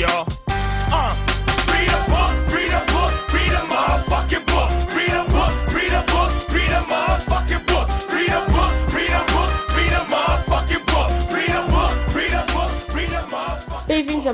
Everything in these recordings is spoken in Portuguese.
y'all.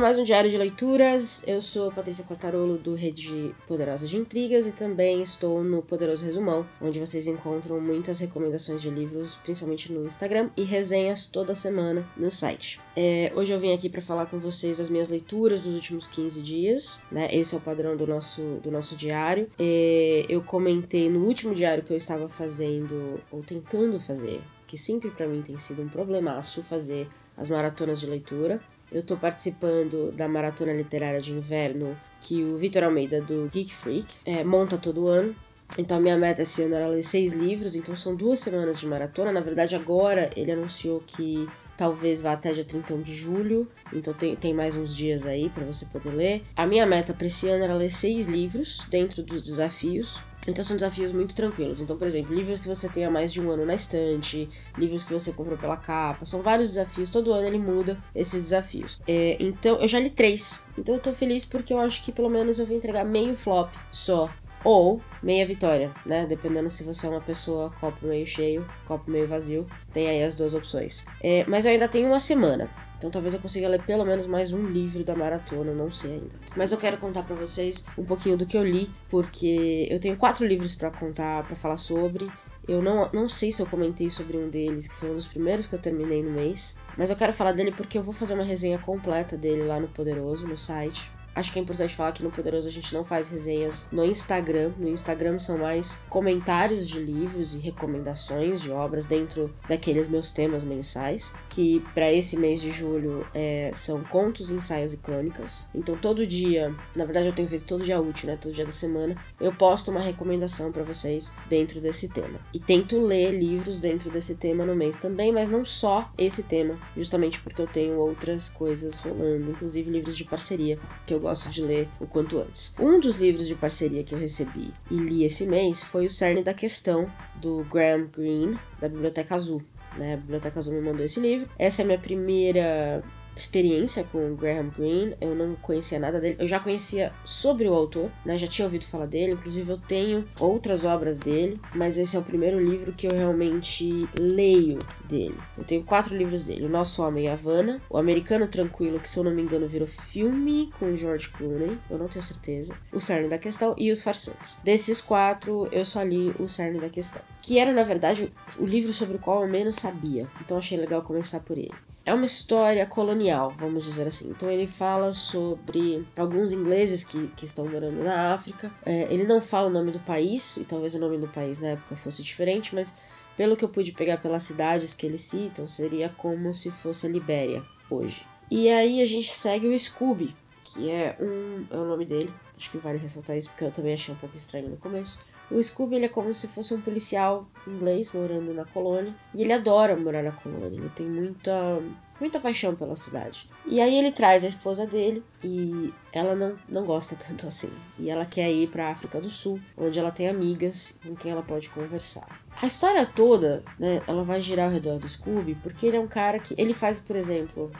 Mais um Diário de Leituras. Eu sou Patrícia Quartarolo do Rede Poderosa de Intrigas e também estou no Poderoso Resumão, onde vocês encontram muitas recomendações de livros, principalmente no Instagram, e resenhas toda semana no site. É, hoje eu vim aqui para falar com vocês das minhas leituras dos últimos 15 dias, né? Esse é o padrão do nosso, do nosso diário. É, eu comentei no último diário que eu estava fazendo, ou tentando fazer, que sempre para mim tem sido um problemaço fazer as maratonas de leitura. Eu tô participando da maratona literária de inverno que o Vitor Almeida, do Geek Freak, é, monta todo ano. Então, minha meta esse ano era ler seis livros, então são duas semanas de maratona. Na verdade, agora ele anunciou que talvez vá até dia 31 de julho, então tem, tem mais uns dias aí para você poder ler. A minha meta para esse ano era ler seis livros dentro dos desafios. Então são desafios muito tranquilos. Então, por exemplo, livros que você tenha mais de um ano na estante, livros que você comprou pela capa, são vários desafios. Todo ano ele muda esses desafios. É, então, eu já li três. Então eu tô feliz porque eu acho que pelo menos eu vou entregar meio flop só. Ou meia vitória, né? Dependendo se você é uma pessoa copo meio cheio, copo meio vazio. Tem aí as duas opções. É, mas eu ainda tenho uma semana. Então talvez eu consiga ler pelo menos mais um livro da maratona, não sei ainda. Mas eu quero contar para vocês um pouquinho do que eu li, porque eu tenho quatro livros para contar, para falar sobre. Eu não, não sei se eu comentei sobre um deles, que foi um dos primeiros que eu terminei no mês. Mas eu quero falar dele porque eu vou fazer uma resenha completa dele lá no Poderoso, no site. Acho que é importante falar que no Poderoso a gente não faz resenhas no Instagram. No Instagram são mais comentários de livros e recomendações de obras dentro daqueles meus temas mensais. Que para esse mês de julho é, são contos, ensaios e crônicas. Então todo dia, na verdade eu tenho feito todo dia útil, né? Todo dia da semana, eu posto uma recomendação para vocês dentro desse tema. E tento ler livros dentro desse tema no mês também, mas não só esse tema, justamente porque eu tenho outras coisas rolando, inclusive livros de parceria que eu gosto de ler o quanto antes. Um dos livros de parceria que eu recebi e li esse mês foi O Cerne da Questão, do Graham Greene, da Biblioteca Azul. Né? A Biblioteca Azul me mandou esse livro. Essa é a minha primeira experiência com o Graham Greene, eu não conhecia nada dele. Eu já conhecia sobre o autor, né? Já tinha ouvido falar dele, inclusive eu tenho outras obras dele, mas esse é o primeiro livro que eu realmente leio dele. Eu tenho quatro livros dele: O Nosso Homem Havana, O Americano Tranquilo, que se eu não me engano virou filme com George Clooney, eu não tenho certeza, O Cerne da Questão e Os Farsantes. Desses quatro, eu só li O Cerne da Questão, que era na verdade o livro sobre o qual eu menos sabia, então achei legal começar por ele. É uma história colonial, vamos dizer assim. Então ele fala sobre alguns ingleses que, que estão morando na África. É, ele não fala o nome do país, e talvez o nome do país na época fosse diferente, mas pelo que eu pude pegar pelas cidades que eles citam, seria como se fosse a Libéria hoje. E aí a gente segue o Scooby, que é um. é o nome dele. Acho que vale ressaltar isso porque eu também achei um pouco estranho no começo. O Scooby ele é como se fosse um policial inglês morando na colônia. E ele adora morar na colônia. Ele tem muita, muita paixão pela cidade. E aí ele traz a esposa dele e ela não, não gosta tanto assim. E ela quer ir para África do Sul, onde ela tem amigas com quem ela pode conversar. A história toda, né, ela vai girar ao redor do Scooby, porque ele é um cara que ele faz, por exemplo,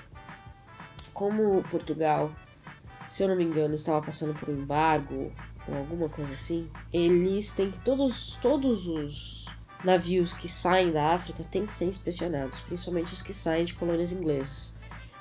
como Portugal, se eu não me engano, estava passando por um embargo ou alguma coisa assim, eles têm que todos todos os navios que saem da África têm que ser inspecionados, principalmente os que saem de colônias inglesas.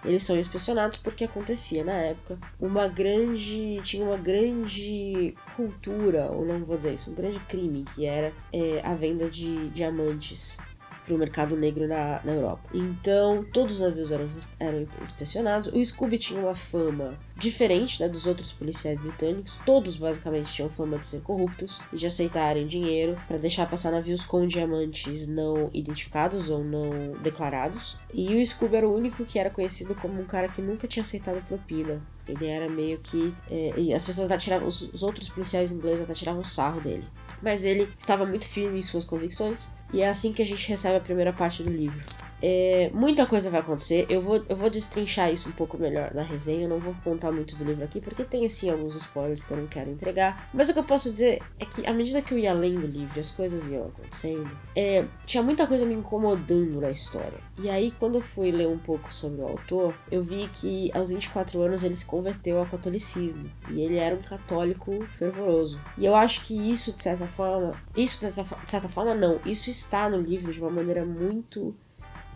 Eles são inspecionados porque acontecia na época uma grande. tinha uma grande cultura, ou não vou dizer isso, um grande crime, que era é, a venda de diamantes para o mercado negro na, na Europa. Então, todos os navios eram, eram inspecionados. O Scooby tinha uma fama diferente né, dos outros policiais britânicos. Todos, basicamente, tinham fama de ser corruptos e de aceitarem dinheiro para deixar passar navios com diamantes não identificados ou não declarados. E o Scooby era o único que era conhecido como um cara que nunca tinha aceitado propina. Ele era meio que. É, as pessoas até tiravam. Os, os outros policiais ingleses até tiravam sarro dele. Mas ele estava muito firme em suas convicções. E é assim que a gente recebe a primeira parte do livro. É, muita coisa vai acontecer. Eu vou, eu vou destrinchar isso um pouco melhor na resenha. Eu não vou contar muito do livro aqui, porque tem assim alguns spoilers que eu não quero entregar. Mas o que eu posso dizer é que à medida que eu ia lendo o livro as coisas iam acontecendo, é, tinha muita coisa me incomodando na história. E aí, quando eu fui ler um pouco sobre o autor, eu vi que aos 24 anos ele se converteu ao catolicismo. E ele era um católico fervoroso. E eu acho que isso, de certa forma. Isso, de certa forma, não. Isso está no livro de uma maneira muito.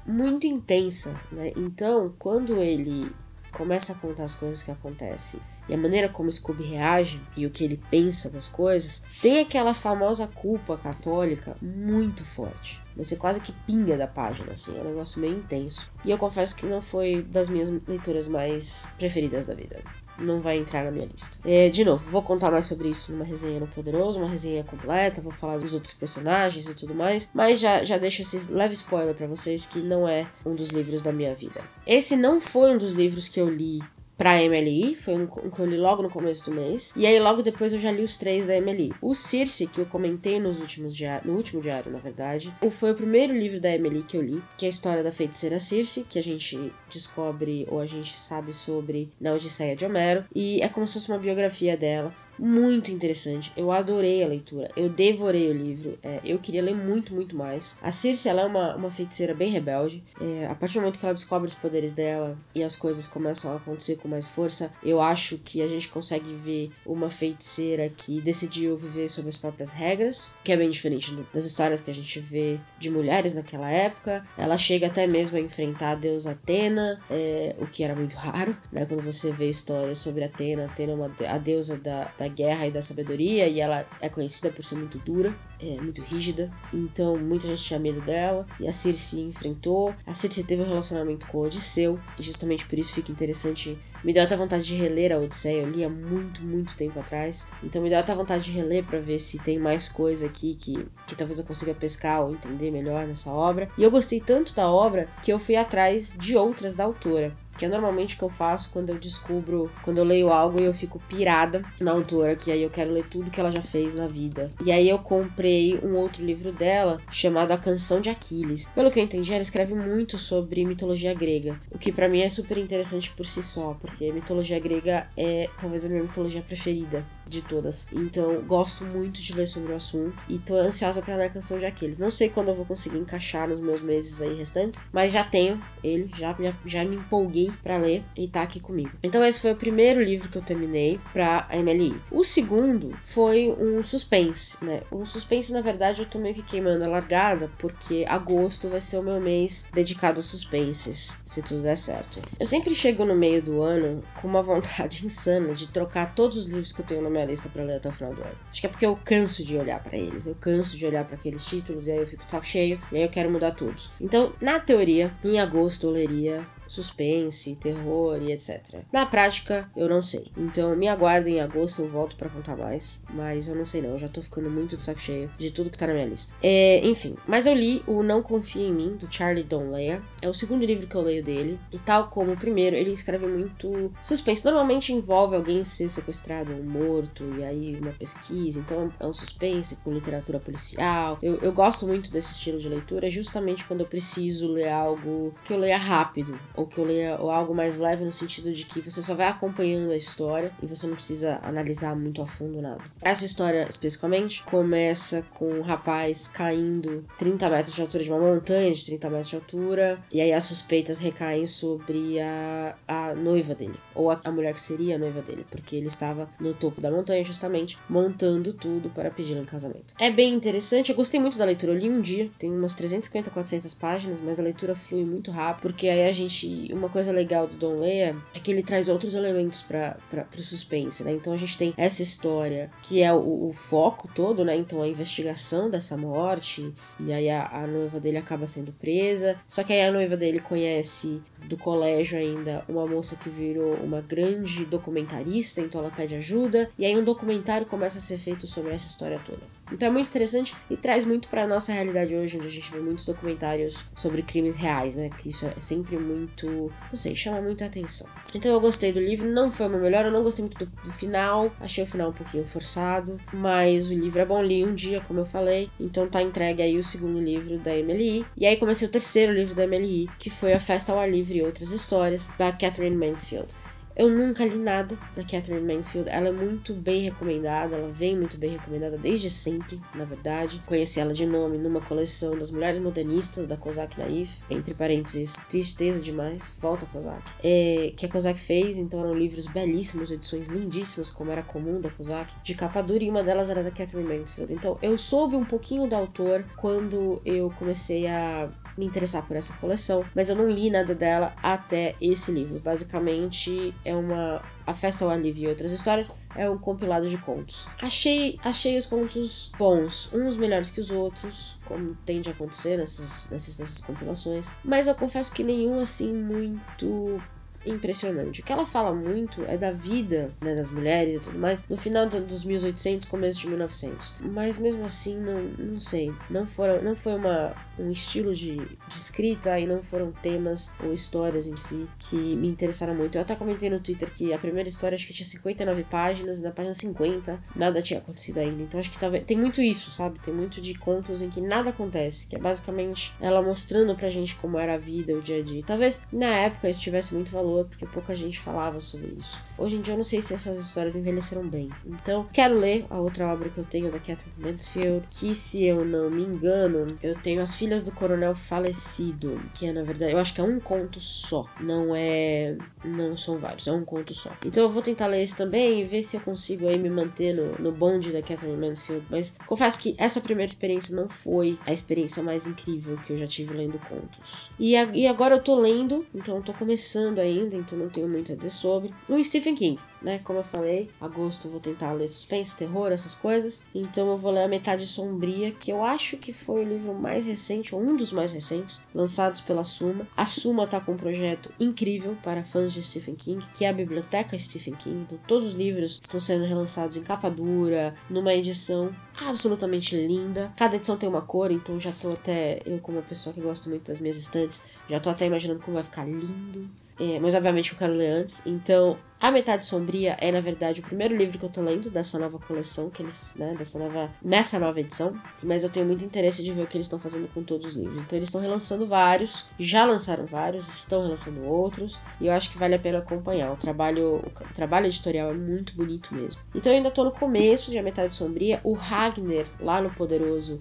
Muito intensa, né? Então, quando ele começa a contar as coisas que acontecem e a maneira como Scooby reage e o que ele pensa das coisas, tem aquela famosa culpa católica muito forte. Você quase que pinga da página, assim, é um negócio meio intenso. E eu confesso que não foi das minhas leituras mais preferidas da vida não vai entrar na minha lista. É, de novo, vou contar mais sobre isso numa resenha no Poderoso, uma resenha completa, vou falar dos outros personagens e tudo mais, mas já, já deixo esse leve spoiler para vocês que não é um dos livros da minha vida. Esse não foi um dos livros que eu li pra MLI, foi um, que eu li logo no começo do mês. E aí logo depois eu já li os três da MLI. O Circe, que eu comentei nos últimos diários, no último diário, na verdade, foi o primeiro livro da MLI que eu li, que é a história da feiticeira Circe, que a gente descobre ou a gente sabe sobre na Odisseia de Homero. E é como se fosse uma biografia dela muito interessante. Eu adorei a leitura. Eu devorei o livro. É, eu queria ler muito, muito mais. A Circe, ela é uma, uma feiticeira bem rebelde. É, a partir do momento que ela descobre os poderes dela e as coisas começam a acontecer com mais força, eu acho que a gente consegue ver uma feiticeira que decidiu viver sob as próprias regras, que é bem diferente das histórias que a gente vê de mulheres naquela época. Ela chega até mesmo a enfrentar a deusa Atena, é, o que era muito raro, né? Quando você vê histórias sobre Atena, Atena é uma, a deusa da, da guerra e da sabedoria, e ela é conhecida por ser muito dura, é, muito rígida, então muita gente tinha medo dela, e a Circe enfrentou. A Circe teve um relacionamento com Odisseu, e justamente por isso fica interessante. Me deu até vontade de reler a Odisseia, eu li há muito, muito tempo atrás, então me deu até vontade de reler para ver se tem mais coisa aqui que, que talvez eu consiga pescar ou entender melhor nessa obra. E eu gostei tanto da obra que eu fui atrás de outras da autora que é normalmente o que eu faço quando eu descubro, quando eu leio algo e eu fico pirada na autora, que aí eu quero ler tudo que ela já fez na vida. E aí eu comprei um outro livro dela chamado A Canção de Aquiles. Pelo que eu entendi, ela escreve muito sobre mitologia grega, o que para mim é super interessante por si só, porque mitologia grega é talvez a minha mitologia preferida de todas. Então, gosto muito de ler sobre o assunto e tô ansiosa para ler a canção de Aquiles. Não sei quando eu vou conseguir encaixar nos meus meses aí restantes, mas já tenho ele, já, já, já me empolguei para ler e tá aqui comigo. Então, esse foi o primeiro livro que eu terminei pra MLI. O segundo foi um suspense, né? Um suspense, na verdade, eu tô meio que queimando a largada, porque agosto vai ser o meu mês dedicado a suspenses, se tudo der certo. Eu sempre chego no meio do ano com uma vontade insana de trocar todos os livros que eu tenho na minha minha lista para ler até o final do ano. Acho que é porque eu canso de olhar para eles, eu canso de olhar para aqueles títulos e aí eu fico de saco cheio e aí eu quero mudar todos. Então, na teoria, em agosto eu leria suspense, terror e etc. Na prática, eu não sei. Então me aguardem em agosto, eu volto para contar mais. Mas eu não sei não, eu já tô ficando muito de saco cheio de tudo que tá na minha lista. É, enfim, mas eu li o Não Confia em Mim, do Charlie Donlea. É o segundo livro que eu leio dele. E tal como o primeiro, ele escreve muito suspense. Normalmente envolve alguém ser sequestrado ou morto, e aí uma pesquisa. Então é um suspense com literatura policial. Eu, eu gosto muito desse estilo de leitura, justamente quando eu preciso ler algo que eu leia rápido ou que eu leia ou algo mais leve no sentido de que você só vai acompanhando a história e você não precisa analisar muito a fundo nada. Essa história especificamente começa com um rapaz caindo 30 metros de altura de uma montanha de 30 metros de altura e aí as suspeitas recaem sobre a, a noiva dele ou a, a mulher que seria a noiva dele, porque ele estava no topo da montanha justamente montando tudo para pedi-la em casamento. É bem interessante, eu gostei muito da leitura, eu li um dia, tem umas 350, 400 páginas, mas a leitura flui muito rápido, porque aí a gente uma coisa legal do Don Leia é que ele traz outros elementos para o suspense, né? Então a gente tem essa história que é o, o, foco todo, né? Então a investigação dessa morte, e aí a, a, noiva dele acaba sendo presa. Só que aí a noiva dele conhece do colégio ainda uma moça que virou uma grande documentarista, então ela pede ajuda, e aí um documentário começa a ser feito sobre essa história toda. Então é muito interessante e traz muito para nossa realidade hoje, onde a gente vê muitos documentários sobre crimes reais, né? Que isso é sempre muito, não sei, chama muita atenção. Então eu gostei do livro, não foi o meu melhor, eu não gostei muito do, do final, achei o final um pouquinho forçado, mas o livro é bom, li um dia, como eu falei, então tá entregue aí o segundo livro da Emily. E aí comecei o terceiro livro da Emily, que foi A Festa ao Ar Livre e Outras Histórias, da Catherine Mansfield. Eu nunca li nada da Catherine Mansfield. Ela é muito bem recomendada, ela vem muito bem recomendada desde sempre, na verdade. Conheci ela de nome numa coleção das mulheres modernistas da Kozak Naif, entre parênteses, tristeza demais, volta Kozak, é, que a Kozak fez, então eram livros belíssimos, edições lindíssimas, como era comum da Kozak, de capa dura, e uma delas era da Catherine Mansfield. Então eu soube um pouquinho do autor quando eu comecei a me interessar por essa coleção, mas eu não li nada dela até esse livro. Basicamente, é uma A Festa ao Livre e outras histórias é um compilado de contos. Achei, achei os contos bons, uns melhores que os outros, como tende a acontecer nessas, nessas, nessas compilações, mas eu confesso que nenhum assim muito impressionante. O que ela fala muito é da vida né, das mulheres e tudo mais no final dos 1800, começo de 1900. Mas mesmo assim, não, não sei. Não, foram, não foi uma, um estilo de, de escrita e não foram temas ou histórias em si que me interessaram muito. Eu até comentei no Twitter que a primeira história acho que tinha 59 páginas e na página 50 nada tinha acontecido ainda. Então acho que talvez tem muito isso, sabe? Tem muito de contos em que nada acontece, que é basicamente ela mostrando pra gente como era a vida, o dia a dia. Talvez na época isso tivesse muito valor valor, porque pouca gente falava sobre isso. Hoje em dia eu não sei se essas histórias envelheceram bem. Então, quero ler a outra obra que eu tenho da Catherine Mansfield, que se eu não me engano, eu tenho As Filhas do Coronel Falecido, que é na verdade, eu acho que é um conto só, não é, não são vários, é um conto só. Então eu vou tentar ler esse também e ver se eu consigo aí me manter no, no bonde da Catherine Mansfield, mas confesso que essa primeira experiência não foi a experiência mais incrível que eu já tive lendo contos. E, a, e agora eu tô lendo, então eu tô começando ainda ainda, então não tenho muito a dizer sobre. O Stephen King, né? Como eu falei, agosto eu vou tentar ler suspense, terror, essas coisas. Então eu vou ler a Metade Sombria, que eu acho que foi o livro mais recente, ou um dos mais recentes, lançados pela Suma. A Suma tá com um projeto incrível para fãs de Stephen King, que é a Biblioteca Stephen King. Então todos os livros estão sendo relançados em capa dura, numa edição absolutamente linda. Cada edição tem uma cor, então já tô até, eu como uma pessoa que gosta muito das minhas estantes, já tô até imaginando como vai ficar lindo. É, mas obviamente eu quero ler antes. Então, A Metade Sombria é, na verdade, o primeiro livro que eu tô lendo dessa nova coleção, que eles, né, dessa nova, nessa nova edição. Mas eu tenho muito interesse de ver o que eles estão fazendo com todos os livros. Então, eles estão relançando vários, já lançaram vários, estão relançando outros, e eu acho que vale a pena acompanhar. O trabalho, o trabalho editorial é muito bonito mesmo. Então, eu ainda tô no começo de A Metade Sombria. O Ragnar, lá no Poderoso,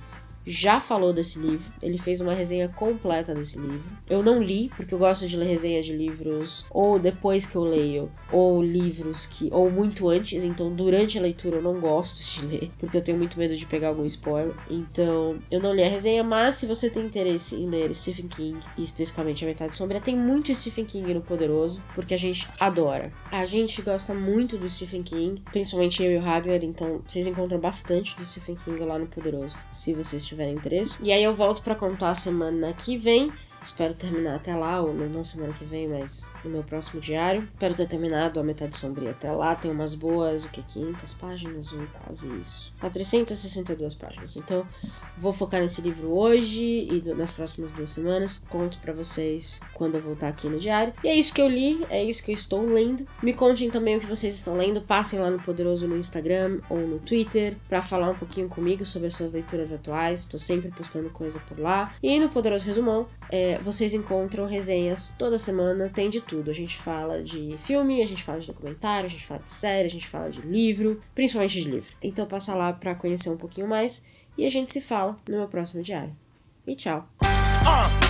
já falou desse livro. Ele fez uma resenha completa desse livro. Eu não li, porque eu gosto de ler resenha de livros ou depois que eu leio, ou livros que. ou muito antes. Então, durante a leitura eu não gosto de ler, porque eu tenho muito medo de pegar algum spoiler. Então, eu não li a resenha, mas se você tem interesse em ler Stephen King, e especificamente A Metade Sombria, tem muito Stephen King no Poderoso, porque a gente adora. A gente gosta muito do Stephen King, principalmente eu e o Ragnar, então vocês encontram bastante do Stephen King lá no Poderoso, se vocês tiverem tiverem interesse. E aí eu volto para contar a semana que vem. Espero terminar até lá, ou não semana que vem, mas no meu próximo diário. Espero ter terminado a metade sombria até lá. Tem umas boas, o que, 500 páginas ou quase isso. 462 páginas. Então, vou focar nesse livro hoje e nas próximas duas semanas. Conto para vocês quando eu voltar aqui no diário. E é isso que eu li, é isso que eu estou lendo. Me contem também o que vocês estão lendo. Passem lá no Poderoso no Instagram ou no Twitter para falar um pouquinho comigo sobre as suas leituras atuais. Estou sempre postando coisa por lá. E no Poderoso Resumão, é, vocês encontram resenhas toda semana, tem de tudo. A gente fala de filme, a gente fala de documentário, a gente fala de série, a gente fala de livro, principalmente de livro. Então passa lá para conhecer um pouquinho mais e a gente se fala no meu próximo diário. E tchau! Uh,